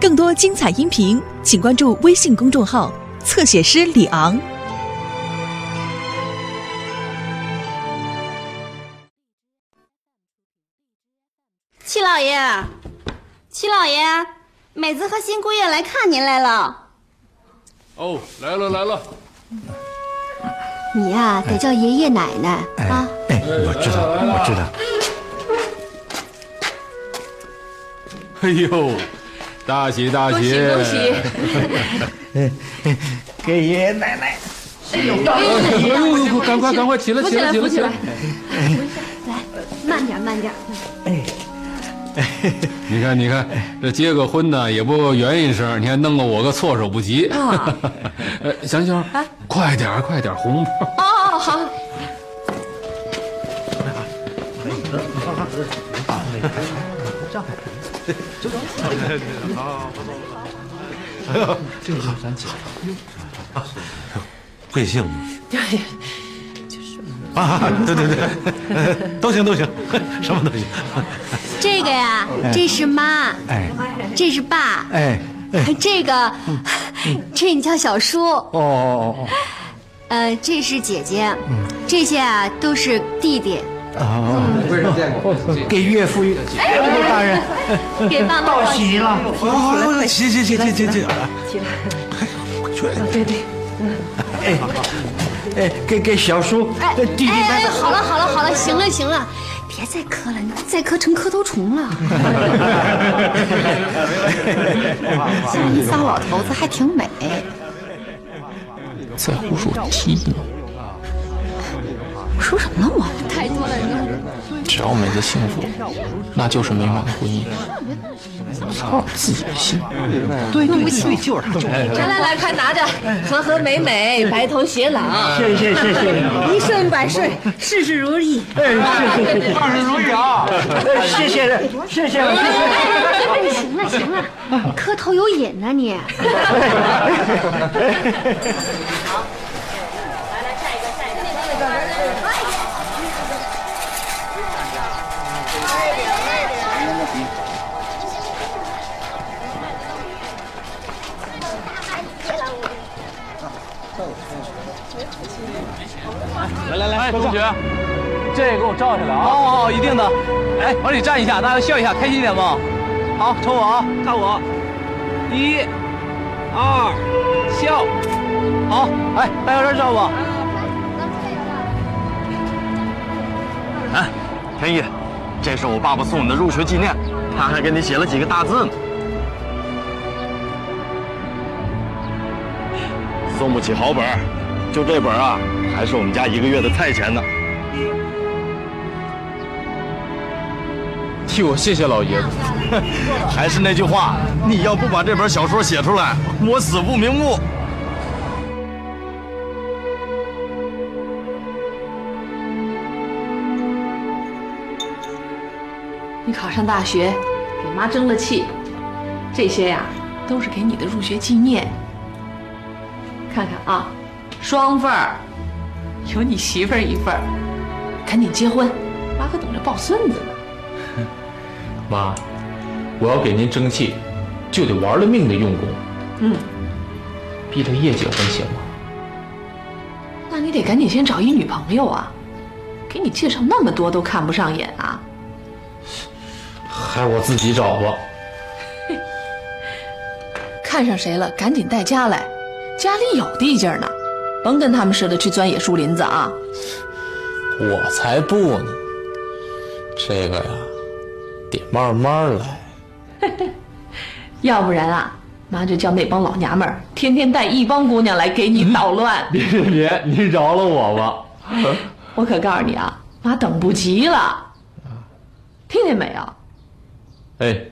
更多精彩音频，请关注微信公众号“侧写师李昂”。七老爷，七老爷，美子和新姑爷来看您来了。哦，来了来了。你呀、得叫爷爷奶奶啊。哎，我知道，我知道。哎呦，大喜大喜！恭喜 给爷爷奶奶。哎呦呦呦，赶快赶快起来起来起来起来，！来，慢点，慢点。哎你看你看，这结个婚呢也不圆一声，你还弄得我个措手不及。啊呃，香香，快点快点红包。哦，好，贵姓？啊，对对对，都行都行，什么都行。这个呀，这是妈，哎这是爸，哎，这个，这你叫小叔，哦哦哦呃，这是姐姐，这些啊都是弟弟，哦哦，给岳父岳大人给爸妈道道喜了。哦，行行行行行行，起来，对对，哎哎，给给小叔哎弟弟哎。好了好了好了，行了行了，别再磕了，你再磕成磕头虫了。这仨老头子还挺美。在胡说踢呢。我说什么了我？太多了，只要美子幸福，那就是美满的婚姻。操自己的心！对对对，就是他，就是来来来，快拿着，和和美美，白头偕老，谢谢谢谢，一顺百顺，事事如意。哎谢谢谢谢，万事如意啊！谢谢谢谢哎，行了行了，磕头有瘾呢你。来来来，同学，这个给我照下来啊！好好好，一定的。哎，往里站一下，大家笑一下，开心一点嘛。好，瞅我啊，看我，一、二，笑。好，哎，大家这照吧。哎，天意，这是我爸爸送你的入学纪念，他还给你写了几个大字呢。送不起好本儿，就这本啊，还是我们家一个月的菜钱呢。替我谢谢老爷子。还是那句话，你要不把这本小说写出来，我死不瞑目。你考上大学，给妈争了气，这些呀都是给你的入学纪念。看看啊，双份儿，有你媳妇儿一份儿，赶紧结婚，妈可等着抱孙子呢。妈，我要给您争气，就得玩了命的用功。嗯，逼着叶结婚行吗？那你得赶紧先找一女朋友啊，给你介绍那么多都看不上眼啊。还我自己找吧。看上谁了，赶紧带家来，家里有地界儿呢，甭跟他们似的去钻野树林子啊。我才不呢。这个呀，得慢慢来。要不然啊，妈就叫那帮老娘们儿天天带一帮姑娘来给你捣乱。别别别，你饶了我吧。我可告诉你啊，妈等不及了，听见没有？哎，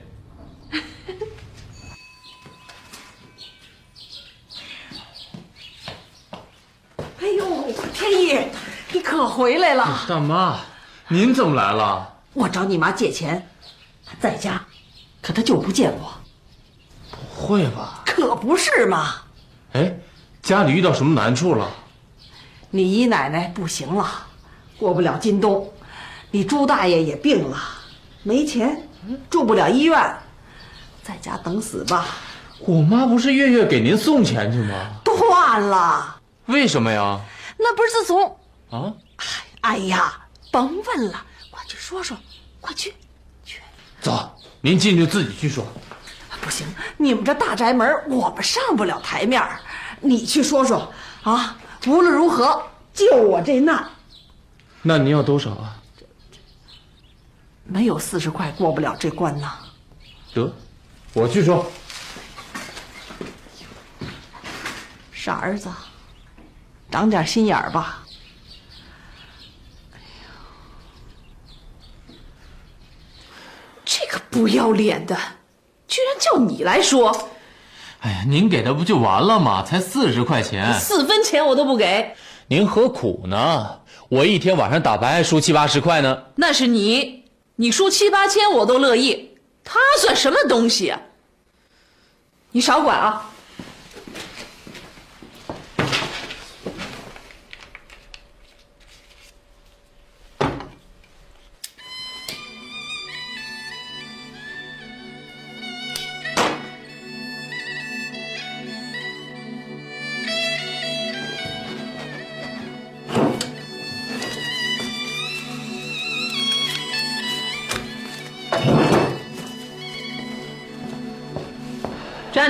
哎呦，天意，你可回来了！大妈，您怎么来了？我找你妈借钱，她在家，可她就不见我，不会吧？可不是嘛？哎，家里遇到什么难处了？你姨奶奶不行了，过不了今冬，你朱大爷也病了，没钱，住不了医院，在家等死吧。我妈不是月月给您送钱去吗？断了。为什么呀？那不是自从……啊？哎呀，甭问了，快去说说，快去，去。走，您进去自己去说。不行，你们这大宅门，我们上不了台面你去说说啊！无论如何，救我这难。那您要多少啊？没有四十块过不了这关呐。得，我去说。傻儿子，长点心眼儿吧。这个不要脸的，居然叫你来说！哎呀，您给他不就完了吗？才四十块钱，四分钱我都不给。您何苦呢？我一天晚上打牌还输七八十块呢。那是你，你输七八千我都乐意。他算什么东西啊？你少管啊！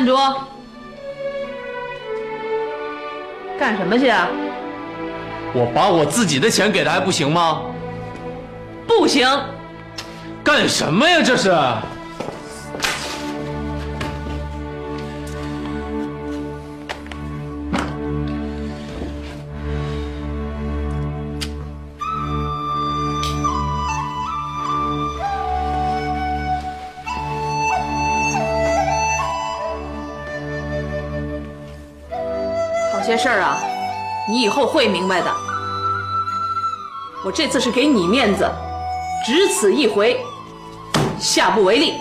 站住！干什么去啊？我把我自己的钱给他还不行吗？不行！干什么呀？这是！些事儿啊，你以后会明白的。我这次是给你面子，只此一回，下不为例。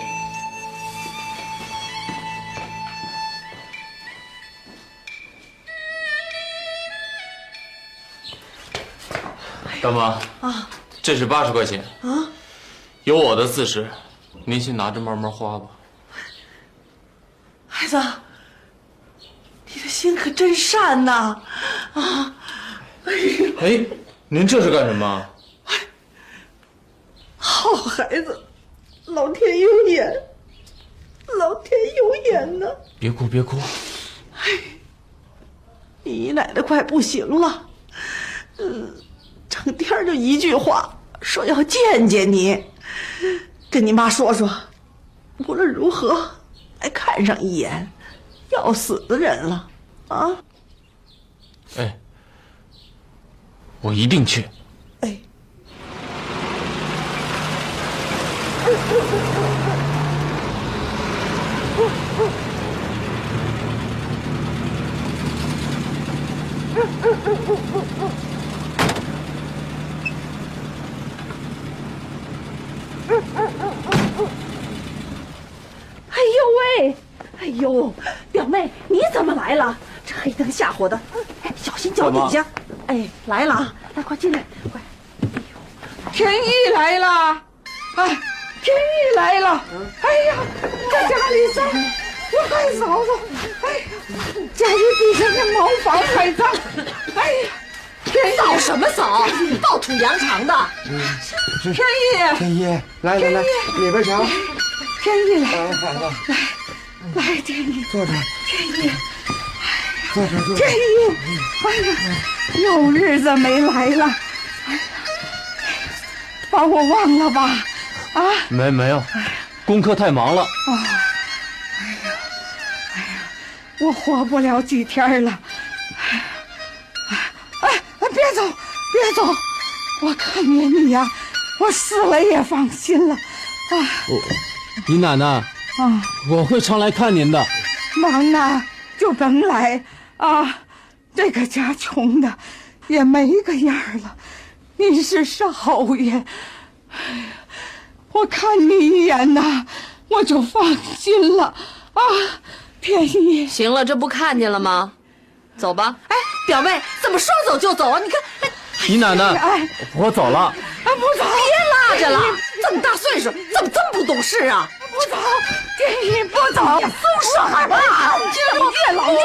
大妈啊，这是八十块钱啊，有我的四十，您先拿着慢慢花吧。孩子，你的心可真善呐！啊，哎，您这是干什么？好孩子，老天有眼，老天有眼呐！别哭，别哭。哎，你姨奶奶快不行了，嗯，整天就一句话，说要见见你，跟你妈说说，无论如何来看上一眼，要死的人了，啊！哎，我一定去。哎。哎呦喂！哎呦，表妹，你怎么来了？这黑灯瞎火的，哎，小心脚底下。哎，来了啊！来，快进来，快！天意来了，哎，天意来了！哎呀，在家里脏，我还扫扫。哎呀，家里地上的茅房还脏。哎呀，天意扫什么扫？暴土扬长的。天意，天意，来来来，里边请。天意来，来，来来天意，坐这。天意，坐天意，哎呀，有日子没来了，哎呀，把我忘了吧？啊？没没有，功课太忙了。啊，哎呀，哎呀，我活不了几天了。哎呀，哎哎，别走，别走！我看见你呀，我死了也放心了。啊，姨奶奶，啊，我会常来看您的。忙呢就甭来啊，这个家穷的也没个样了。你是少爷，哎呀，我看你一眼呐，我就放心了啊。便宜，行了，这不看见了吗？走吧。哎，表妹，怎么说走就走啊？你看，姨奶奶，哎，我走了。哎，不走，别拉着了，这么大岁数，怎么这么不懂事啊？不走，天意不走。走，什么？这月老猪样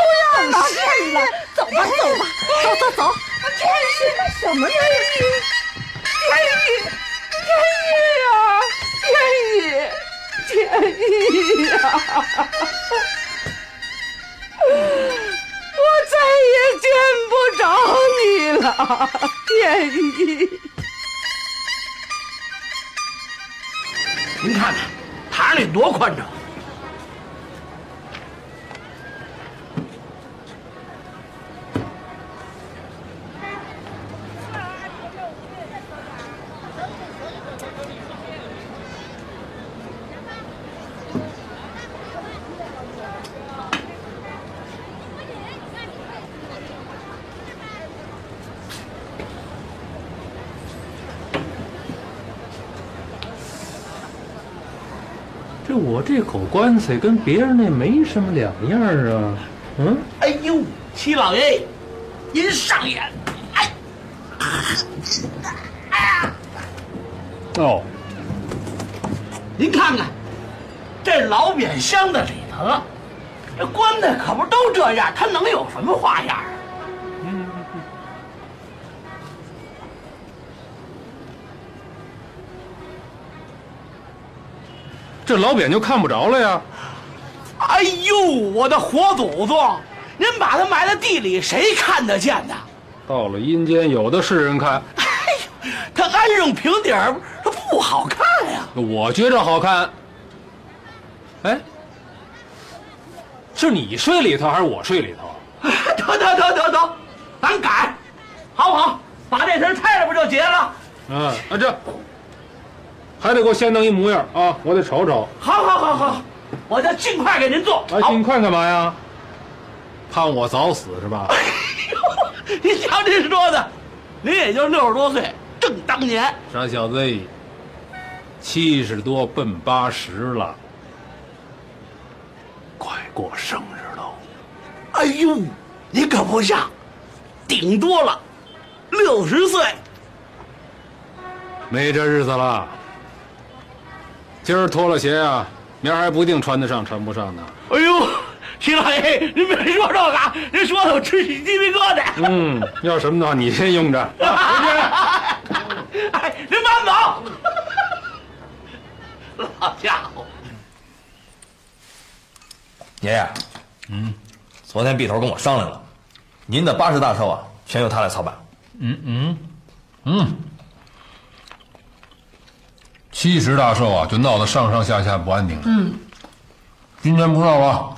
啊！是了，走吧走吧，走走走。天意什么呀？你天意，天意呀，天意，天意呀！我再也见不着你了，天意。您看看，堂里多宽敞。这我这口棺材跟别人那没什么两样啊。嗯，哎呦，七老爷，您上眼！哎，哦，您看看，这老扁箱子里头，这棺材可不都这样，它能有什么花样这老扁就看不着了呀。哎呦，我的活祖宗！您把它埋在地里，谁看得见呢？到了阴间，有的是人看。哎呦，它安上平底儿，它不好看呀。我觉着好看。哎，是你睡里头还是我睡里头？得得得得得，咱改，好不好？把这身拆了不就结了？嗯，啊这还得给我先弄一模样啊，我得瞅瞅。好，好，好，好，我就尽快给您做。啊，尽快干嘛呀？盼我早死是吧？哎呦，您瞧您说的，您也就六十多岁，正当年。傻小子，七十多奔八十了，快过生日喽！哎呦，你可不像，顶多了六十岁。没这日子了。今儿脱了鞋啊，明儿还不定穿得上穿不上呢。哎呦，齐老爷，您别说这个，您说的我直起鸡皮疙瘩。嗯，要什么的话你先用着。哎，您慢走。老家伙！爷爷，嗯，昨天毕头跟我商量了，您的八十大寿啊，全由他来操办。嗯嗯嗯。七十大寿啊，就闹得上上下下不安定了。嗯，今年不闹了。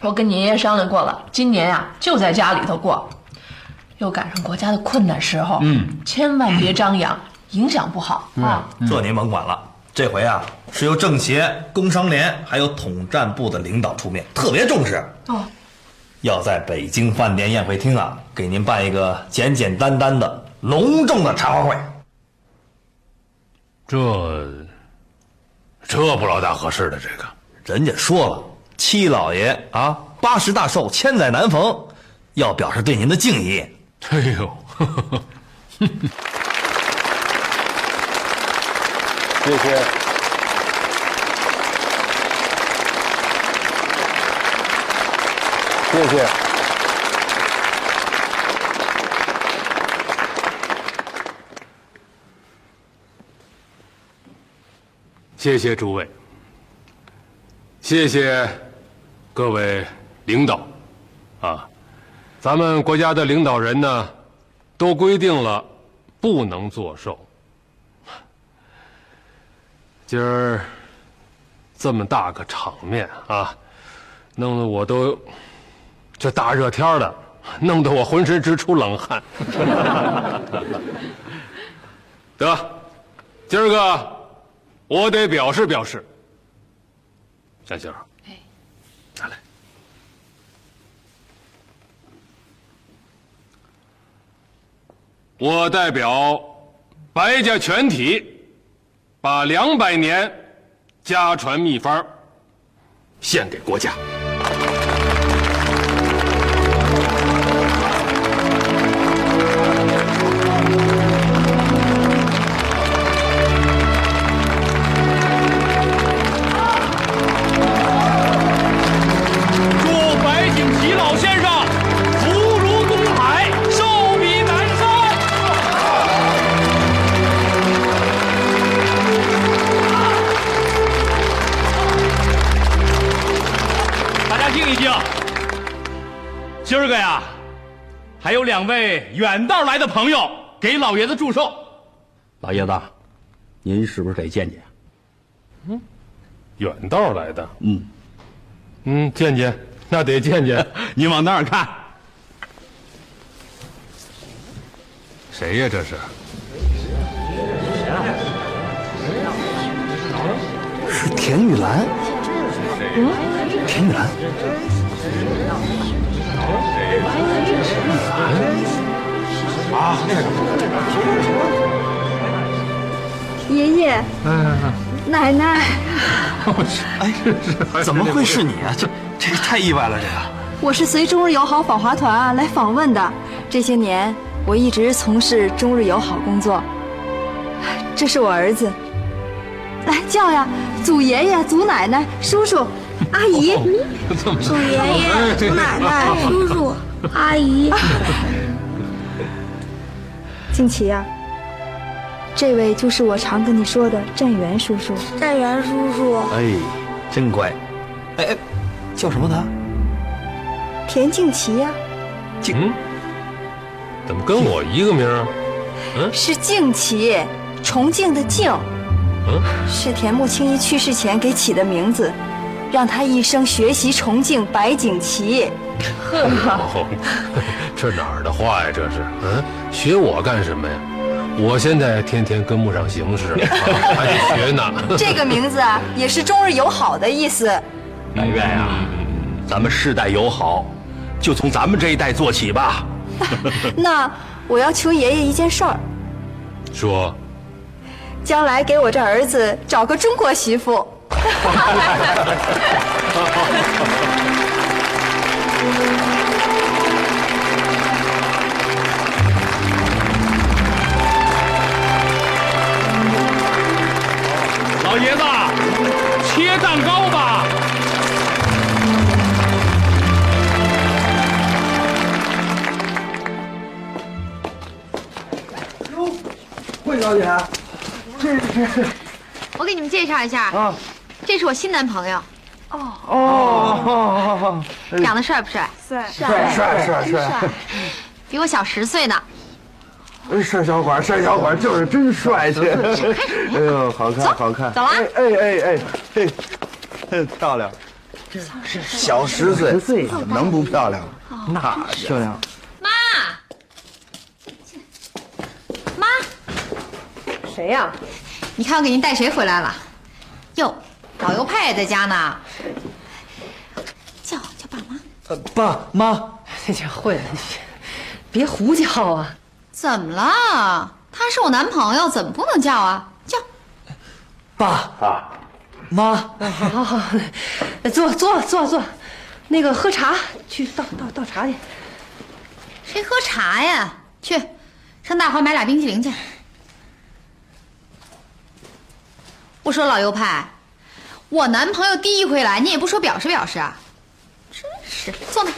我跟你爷爷商量过了，今年呀、就在家里头过，又赶上国家的困难时候，嗯，千万别张扬，影响不好啊。这您甭管了。这回啊，是由政协、工商联还有统战部的领导出面，特别重视。哦，要在北京饭店宴会厅啊，给您办一个简简单单的隆重的茶话会。这这不老大合适的，这个人家说了，七老爷啊，八十大寿，千载难逢，要表示对您的敬意。哎呦，呵呵呵谢谢。谢谢。谢谢诸位，谢谢各位领导，啊，咱们国家的领导人呢，都规定了不能作寿。今儿这么大个场面啊，弄得我都这大热天的，弄得我浑身直出冷汗。得，今儿个。我得表示表示，香杏，哎，拿来。我代表白家全体，把两百年家传秘方献给国家。儿个呀，还有两位远道来的朋友给老爷子祝寿。老爷子，您是不是得见见？嗯，远道来的，嗯，嗯，见见，那得见见。你往那儿看，谁呀？这是？是田玉兰。嗯，田玉兰。啊，那个。爷爷，奶奶，哎，怎么会是你啊？这这太意外了，这个。我是随中日友好访华团啊来访问的。这些年，我一直从事中日友好工作。这是我儿子，来叫呀，祖爷爷、祖奶奶、叔叔、阿姨。祖爷爷、祖奶奶、叔叔、阿姨。静琪呀。这位就是我常跟你说的站元叔叔。站元叔叔，哎，真乖。哎哎，叫什么他？田静琪呀。静，嗯，怎么跟我一个名儿？嗯，是静琪，重庆的静。嗯，是田木青一去世前给起的名字，让他一生学习崇敬白景琦。呵，这哪儿的话呀？这是，嗯，学我干什么呀？我现在天天跟不上形势，还得学呢。这个名字啊，也是中日友好的意思。但愿呀，咱们世代友好，就从咱们这一代做起吧。那我要求爷爷一件事儿。说。将来给我这儿子找个中国媳妇。老爷子，切蛋糕吧。哟，惠小姐，这是……我给你们介绍一下。啊，这是我新男朋友。哦哦，长得帅不帅？帅帅帅帅帅，比我小十岁呢。帅小伙，帅小伙，就是真帅 气。哎呦，好看，好看。走了。哎哎哎哎，嘿，漂亮。小十岁，十岁怎么能不漂亮？那漂亮。妈，妈，谁呀？你看我给您带谁回来了？哟，老犹派也在家呢。叫叫爸妈。呃，爸妈。那家慧，你别胡叫啊。怎么了？他是我男朋友，怎么不能叫啊？叫，爸爸，妈，好好好，坐坐坐坐，那个喝茶去倒倒倒茶去。谁喝茶呀？去，上大华买俩冰淇淋去。我说老右派，我男朋友第一回来，你也不说表示表示啊？真是，坐那。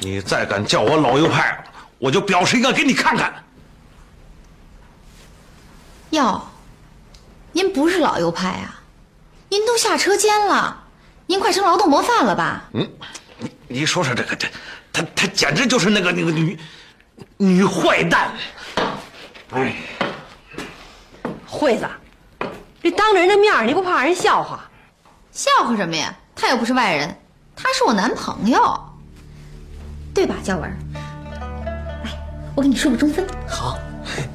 你再敢叫我老右派，我就表示一个给你看看。哟，您不是老右派啊？您都下车间了，您快成劳动模范了吧？嗯，你说说这个这，他他简直就是那个那个女女坏蛋。哎，惠子，这当着人的面你不怕人笑话？笑话什么呀？他又不是外人，他是我男朋友。对吧，焦文？来，我给你说个中分。好。哎，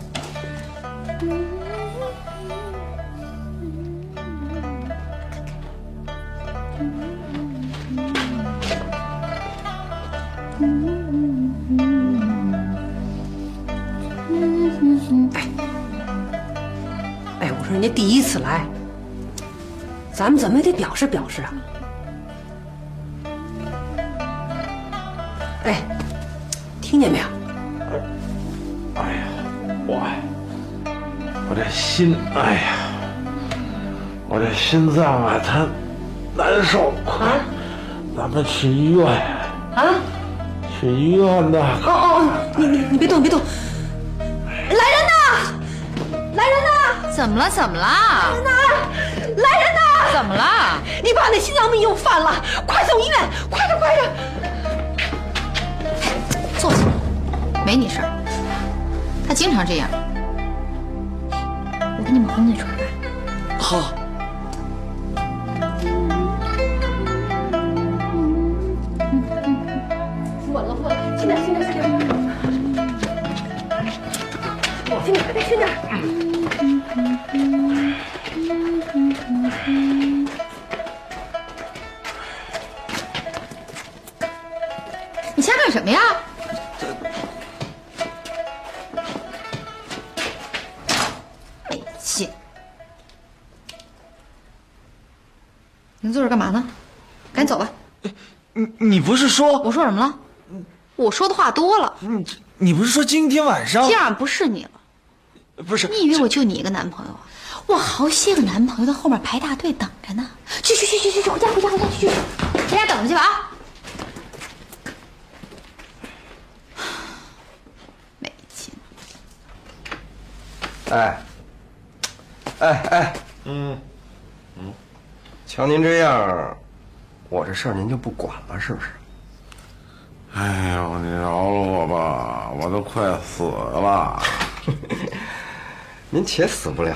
人家第一次来，咱们怎么也得表示表示啊。哎，听见没有？哎呀，我我这心，哎呀，我这心脏啊，它难受啊！咱们去医院啊！去医院的。哦哦，你你你别动别动！怎么了？怎么了？来人呐！来人呐！怎么了？你爸那心脏病又犯了，快送医院！快点，快点！坐下，没你事儿。他经常这样。我给你们哄那床吧。好。稳了，稳了，轻点，轻点，轻点。轻点，再轻点。你瞎干什么呀？没劲！你坐这干嘛呢？赶紧走吧。你你不是说我说什么了？我说的话多了。你你不是说今天晚上今晚不是你了。不是？你以为我就你一个男朋友啊？我好些个男朋友在后面排大队等着呢。去去去去去去，回家回家回家去去，回家等着去吧啊！没劲。哎，哎哎，嗯嗯，瞧您这样，我这事儿您就不管了是不是？哎呦，你饶了我吧，我都快死了。您且死不了，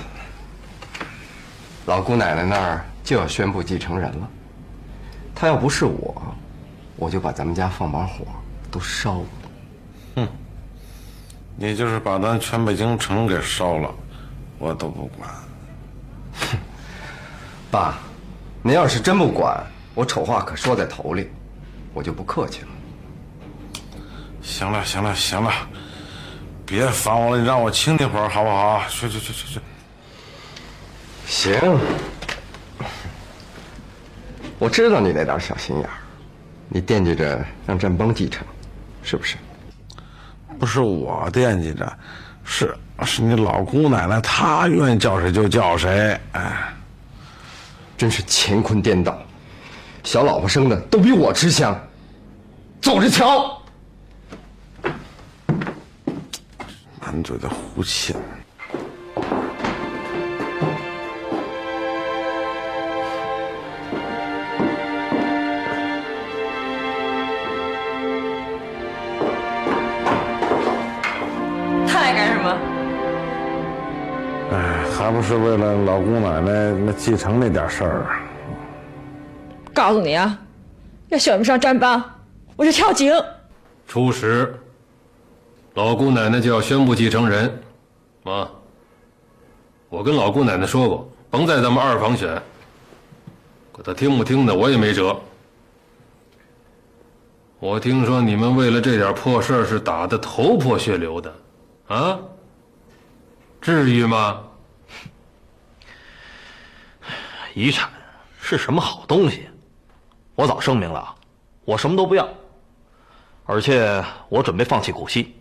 老姑奶奶那儿就要宣布继承人了。她要不是我，我就把咱们家放把火都烧了。哼，你就是把咱全北京城给烧了，我都不管。哼爸，您要是真不管，我丑话可说在头里，我就不客气了。行了行了行了，别烦我了，你让我清静会儿好不好？去去去去去。行，我知道你那点小心眼儿，你惦记着让振邦继承，是不是？不是我惦记着，是是你老姑奶奶，她愿意叫谁就叫谁。哎，真是乾坤颠倒，小老婆生的都比我吃香。走着瞧。满嘴的胡气。不是为了老姑奶奶那继承那点事儿。告诉你啊，要选不上詹邦，我就跳井。初十，老姑奶奶就要宣布继承人，妈，我跟老姑奶奶说过，甭在咱们二房选。可她听不听的，我也没辙。我听说你们为了这点破事儿是打得头破血流的，啊？至于吗？遗产是什么好东西？我早声明了，我什么都不要，而且我准备放弃股息，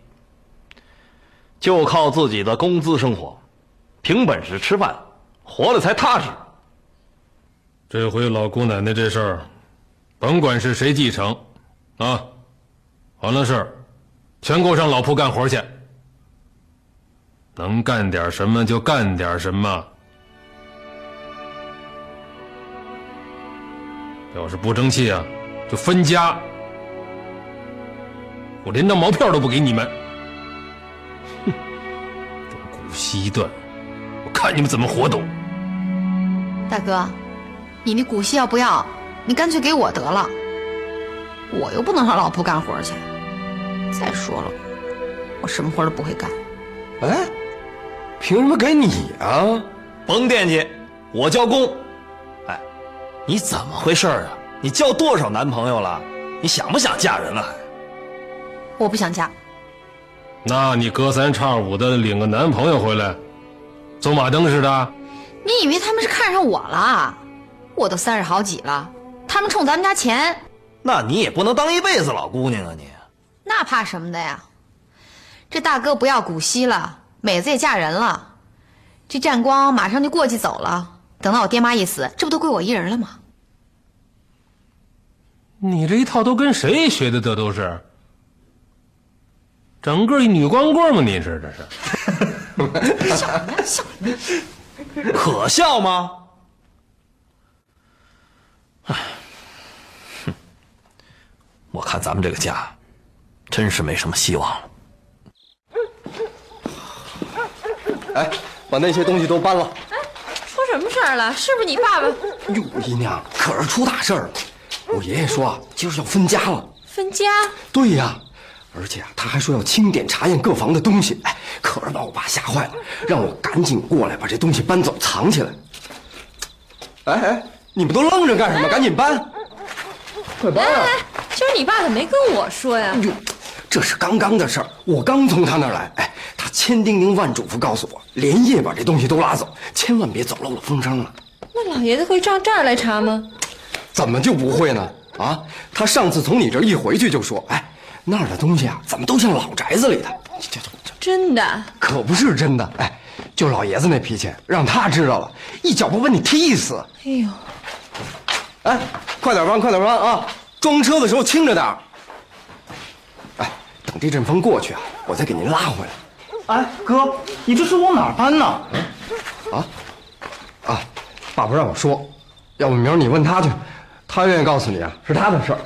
就靠自己的工资生活，凭本事吃饭，活得才踏实。这回老姑奶奶这事儿，甭管是谁继承，啊，完了事儿，全给我上老铺干活去。能干点什么就干点什么。要是不争气啊，就分家。我连张毛票都不给你们。哼，这股息断，我看你们怎么活动。大哥，你那股息要不要？你干脆给我得了，我又不能让老婆干活去。再说了，我什么活都不会干。哎，凭什么给你啊？甭惦记，我交工。哎，你怎么回事啊？你交多少男朋友了？你想不想嫁人了？还？我不想嫁。那你隔三差五的领个男朋友回来，走马灯似的？你以为他们是看上我了？我都三十好几了，他们冲咱们家钱，那你也不能当一辈子老姑娘啊你！那怕什么的呀？这大哥不要股息了，美子也嫁人了，这战光马上就过去走了。等到我爹妈一死，这不都归我一人了吗？你这一套都跟谁学的？这都是整个一女光棍吗？你是这是？笑什么呀？笑什么呀？可笑吗？唉，我看咱们这个家，真是没什么希望了。哎，把那些东西都搬了。出什么事儿了？是不是你爸爸哟，姨娘，可是出大事儿了。我爷爷说啊，今儿要分家了。分家？对呀，而且啊，他还说要清点查验各房的东西。哎，可是把我爸吓坏了，让我赶紧过来把这东西搬走，藏起来。哎哎，你们都愣着干什么？赶紧搬！快搬啊！今儿你爸怎么没跟我说呀？哟，这是刚刚的事儿，我刚从他那儿来。哎，他千叮咛万嘱咐告诉我，连夜把这东西都拉走，千万别走漏了风声了。那老爷子会照这儿来查吗？怎么就不会呢？啊，他上次从你这儿一回去就说，哎，那儿的东西啊，怎么都像老宅子里的？这这真的？可不是真的。哎，就老爷子那脾气，让他知道了，一脚不把你踢死。哎呦！哎，快点搬，快点搬啊！装车的时候轻着点。哎，等这阵风过去啊，我再给您拉回来。哎，哥，你这是往哪儿搬呢？啊啊！爸爸让我说，要不明儿你问他去，他愿意告诉你啊，是他的事儿。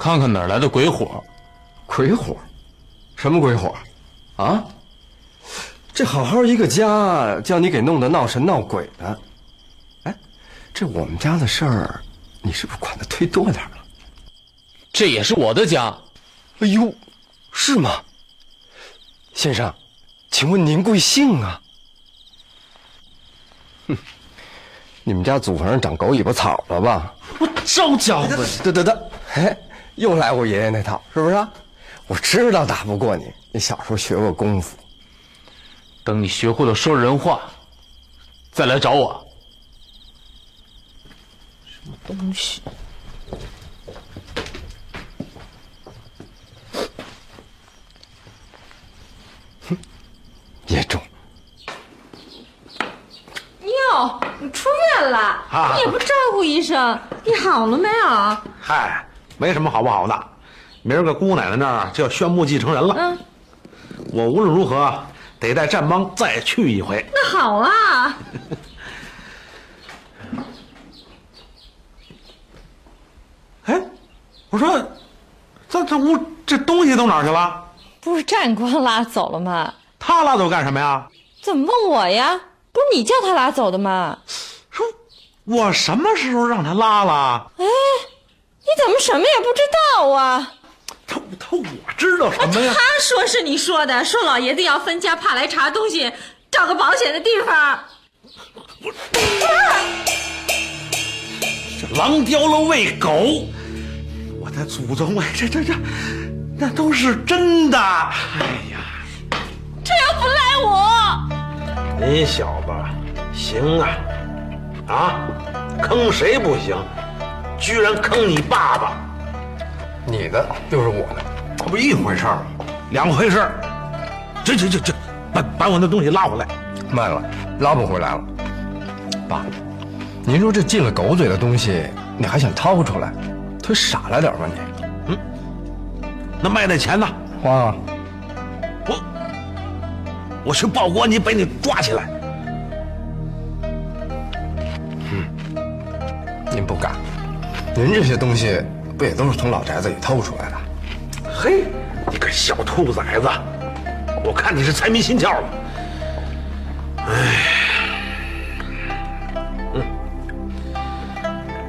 看看哪儿来的鬼火。鬼火？什么鬼火？啊？这好好一个家，叫你给弄得闹神闹鬼的。哎，这我们家的事儿，你是不是管的忒多点了？这也是我的家。哎呦，是吗？先生，请问您贵姓啊？哼，你们家祖坟上长狗尾巴草了吧？我招家伙！得得得，哎，又来我爷爷那套，是不是？我知道打不过你，你小时候学过功夫。等你学会了说人话，再来找我。什么东西？哼，也中。哟，你出院了？啊你也不照顾医生，你好了没有？嗨，没什么好不好的，明儿个姑奶奶那儿就要宣布继承人了。嗯，我无论如何得带战帮再去一回。那好啊。哎，我说，这这屋这东西都哪儿去了？不是战光拉走了吗？他拉走干什么呀？怎么问我呀？不是你叫他拉走的吗？说我什么时候让他拉了？哎，你怎么什么也不知道啊？他他我知道什么呀？他说是你说的，说老爷子要分家，怕来查东西，找个保险的地方。这狼叼了喂狗，我的祖宗哎，这这这，那都是真的。哎呀，这又不赖我。你小子行啊，啊，坑谁不行，居然坑你爸爸，你的就是我的，这不一回事儿吗？两回事儿。这这这这，把把我那东西拉回来。慢了，拉不回来了。爸，您说这进了狗嘴的东西，你还想掏出来，忒傻了点吧你？嗯，那卖那钱呢？花啊！我我去报国，你把你抓起来。您这些东西不也都是从老宅子里偷出来的？嘿，你个小兔崽子，我看你是财迷心窍了。哎，嗯，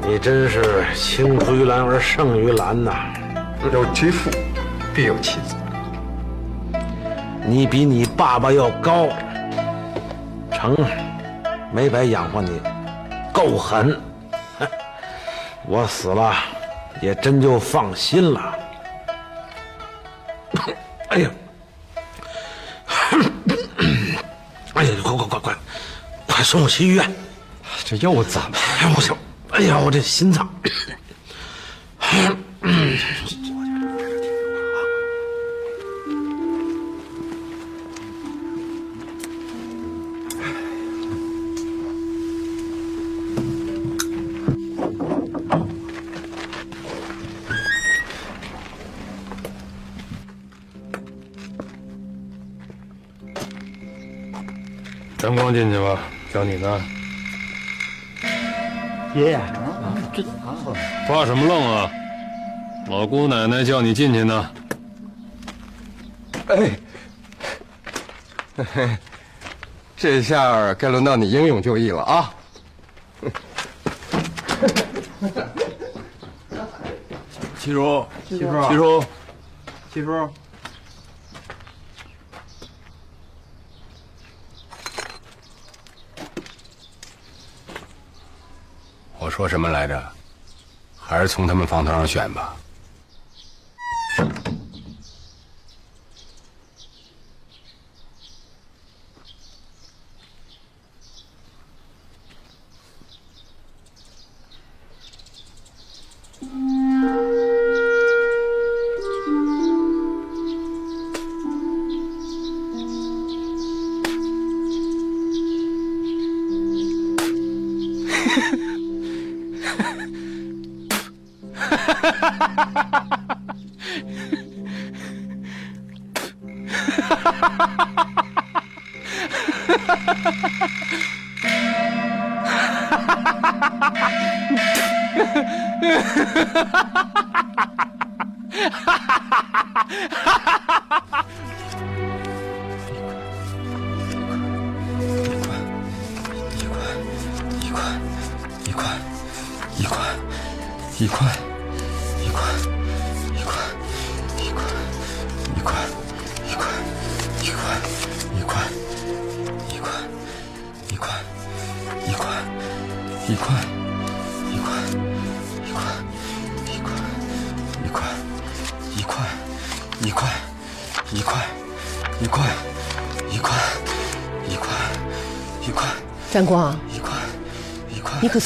你真是青出于蓝而胜于蓝呐！有其父，必有其子。你比你爸爸要高，成，没白养活你，够狠。我死了，也真就放心了。哎呀！哎呀！快快快快，快送我去医院！这又怎么？哎呀，我这……哎呀，我这心脏。进去吧，叫你呢。爷爷，这发什么愣啊？老姑奶奶叫你进去呢。哎，嘿嘿，这下该轮到你英勇就义了啊！七叔，七叔七叔，七叔，我说什么来着？还是从他们房头上选吧。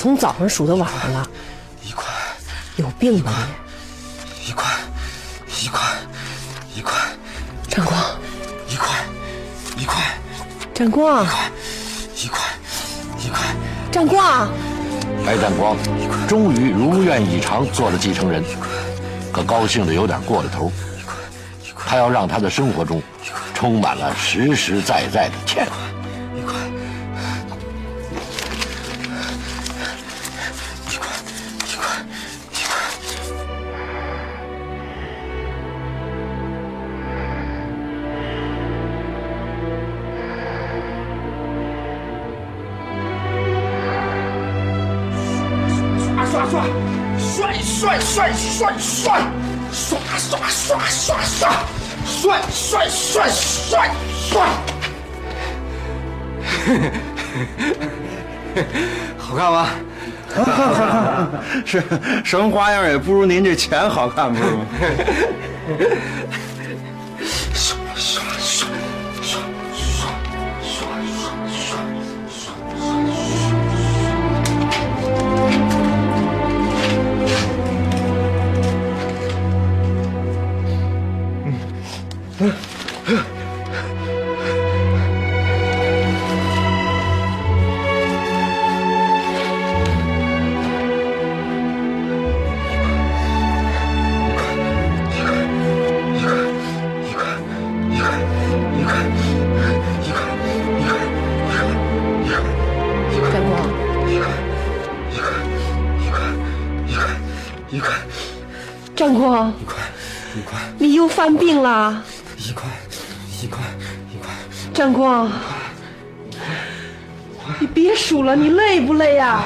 从早上数到晚上了，一块，有病吧一块，一块，一块，你？占光，一块，一块，占光，一块，一块，占光，白占光终于如愿以偿做了继承人，可高兴的有点过了头。他要让他的生活中充满了实实在在的欠。好看吗？是什么花样也不如您这钱好看，不是吗？刷刷刷刷刷刷刷刷占占光，一块，你又犯病了，一块，一块，一块，战光，你别数了，你累不累呀？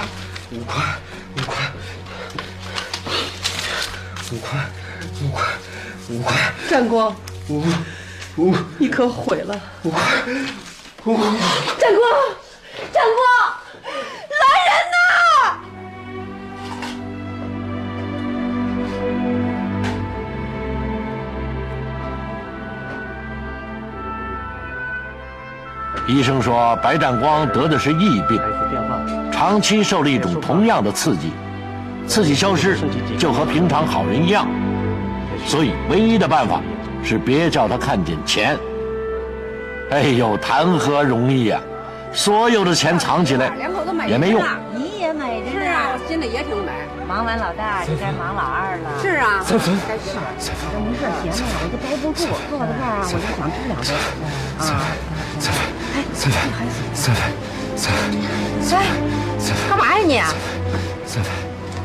五块，五块，五块，五块，五块，战光，五五，你可毁了，五块，五，战光，医生说白占光得的是疫病，长期受了一种同样的刺激，刺激消失就和平常好人一样，所以唯一的办法是别叫他看见钱。哎呦，谈何容易呀！所有的钱藏起来也没用。你也美着呢。是啊，我心里也挺美。忙完老大就该忙老二了。是啊。三分。该是。这没事闲的我就待不住，坐在这儿啊，我就想吃两杯。啊。三分。三分。三分。三分。三分。干嘛呀你？三分。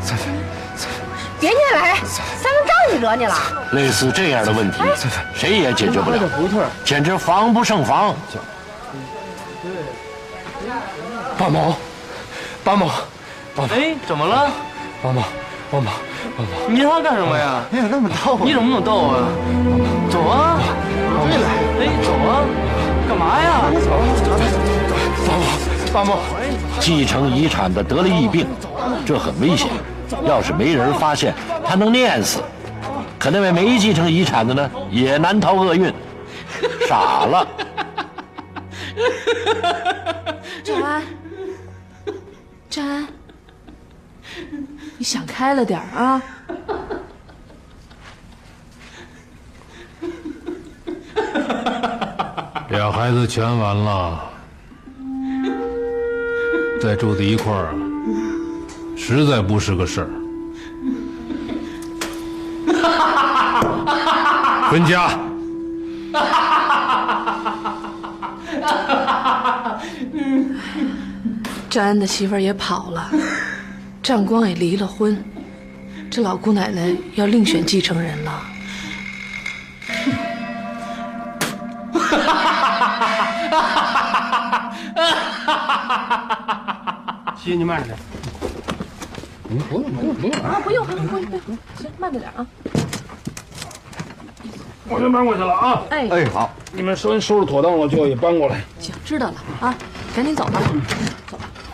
三分。三分。别念来，三分招你惹你了。类似这样的问题，谁也解决不了，简直防不胜防。八毛，八毛，八毛！哎，怎么了？八毛，八毛，八毛！你让他干什么呀？你咋那么逗？你怎么那么逗啊？走啊！对了，哎，走啊！干嘛呀？继承遗产的得了疫病，这很危险。要是没人发现，他能念死。可那位没继承遗产的呢，也难逃厄运，傻了。张安，张安，你想开了点啊！俩孩子全完了，再住在一块儿，实在不是个事儿。分家。张安的媳妇儿也跑了，占光也离了婚，这老姑奶奶要另选继承人了。姐，你慢着点。嗯，不用，不用，不用啊，不用，不用，不用，不用，行，慢着点啊。我先搬过去了啊！哎哎，好，你们先收拾妥当了，就也搬过来。行，知道了啊，赶紧走吧。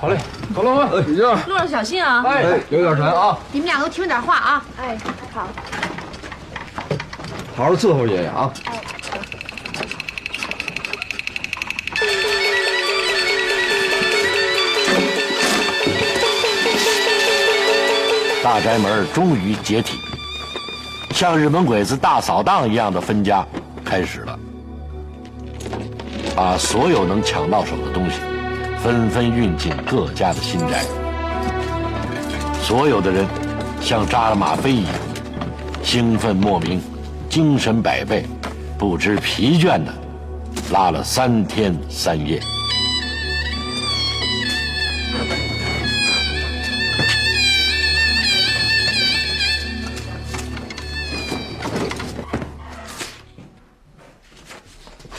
好嘞，走了啊，姐姐。路上小心啊！哎，留点神啊！你们俩都听点话啊！哎，好。好好伺候爷爷啊！大宅门终于解体，像日本鬼子大扫荡一样的分家开始了，把所有能抢到手的东西纷纷运进各家的新宅。所有的人像扎了吗啡一样，兴奋莫名，精神百倍，不知疲倦的拉了三天三夜。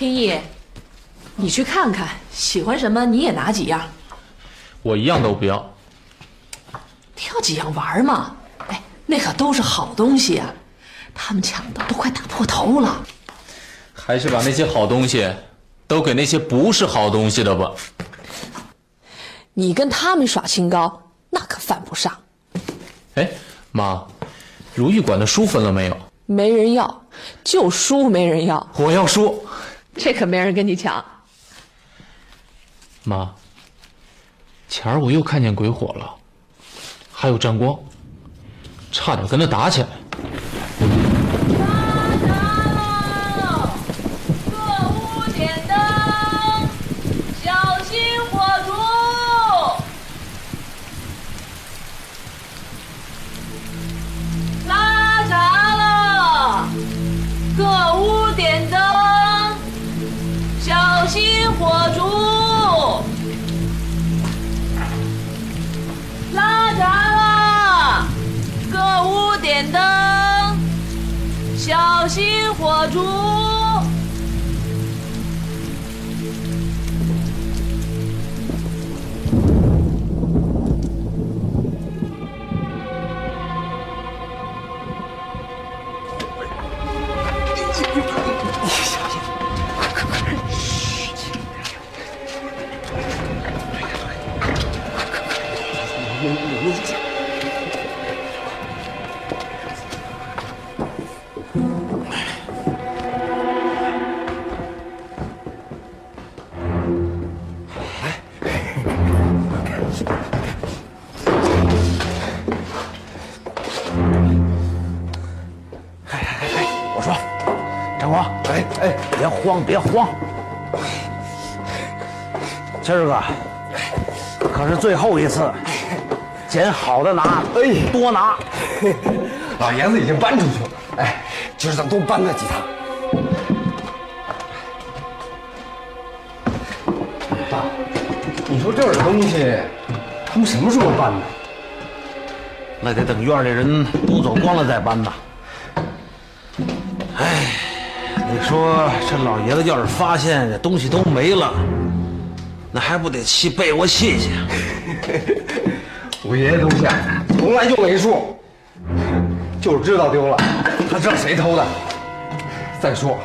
天意，你去看看，喜欢什么你也拿几样，我一样都不要。挑几样玩嘛。哎，那可都是好东西啊，他们抢的都快打破头了。还是把那些好东西都给那些不是好东西的吧。你跟他们耍清高，那可犯不上。哎，妈，如意馆的书分了没有？没人要，就书没人要。我要书。这可没人跟你抢。妈，前儿我又看见鬼火了，还有战光，差点跟他打起来。点灯，小心火烛。慌，别慌。今儿个可是最后一次，捡好的拿，哎，多拿。老爷子已经搬出去了，哎，今儿咱多搬他几趟。爸，你说这儿的东西，他们什么时候搬呢？那得等院里人都走光了再搬呐。说这老爷子要是发现这东西都没了，那还不得气被窝气去？我爷爷东西啊，从来就没数，就是知道丢了，他知道谁偷的。再说，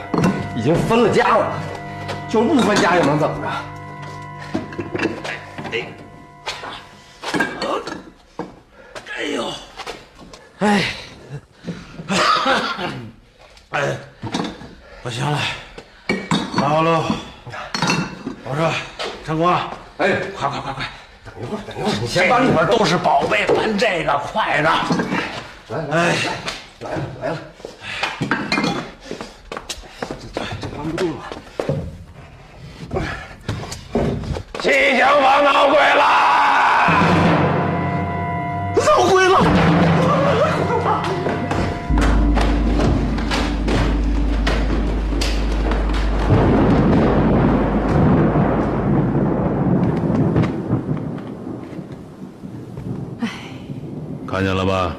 已经分了家了，就是不分家又能怎么着？哎呦，哎，哎，不行了，好喽！我说，陈光，哎，快快快快，等一会儿，等一会儿，你先搬一会儿，都是宝贝，搬这个，快着！来来哎，来了来了，这这搬不动了。西厢房闹鬼啦！看见了吧？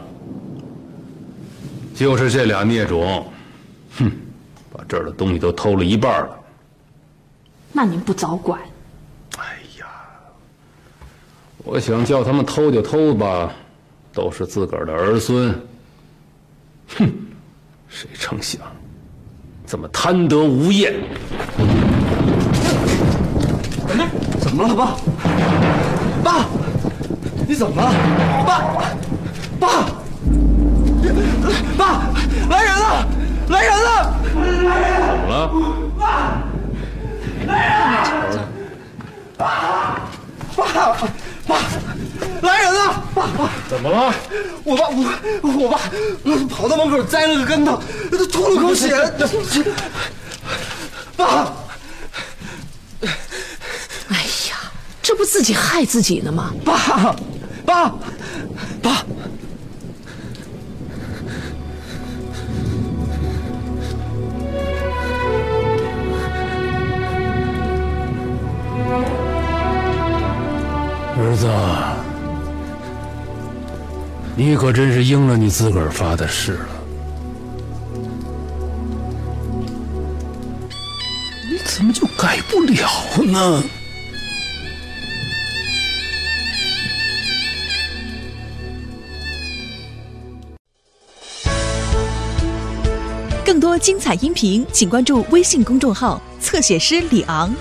就是这俩孽种，哼，把这儿的东西都偷了一半了。那您不早管？哎呀我想叫他们偷就偷吧，都是自个儿的儿孙。哼，谁成想怎么贪得无厌？怎么了，爸？爸，你怎么了？爸，爸，爸，来人了！来人了！来人怎么了？爸，爸，爸，爸来人了！爸爸，怎么了？我爸，我我爸跑到门口栽了个跟头，他吐了口血。爸，哎呀，这不自己害自己呢吗？爸，爸，爸，子，你可真是应了你自个儿发的誓了。你怎么就改不了呢？更多精彩音频，请关注微信公众号“侧写师李昂”。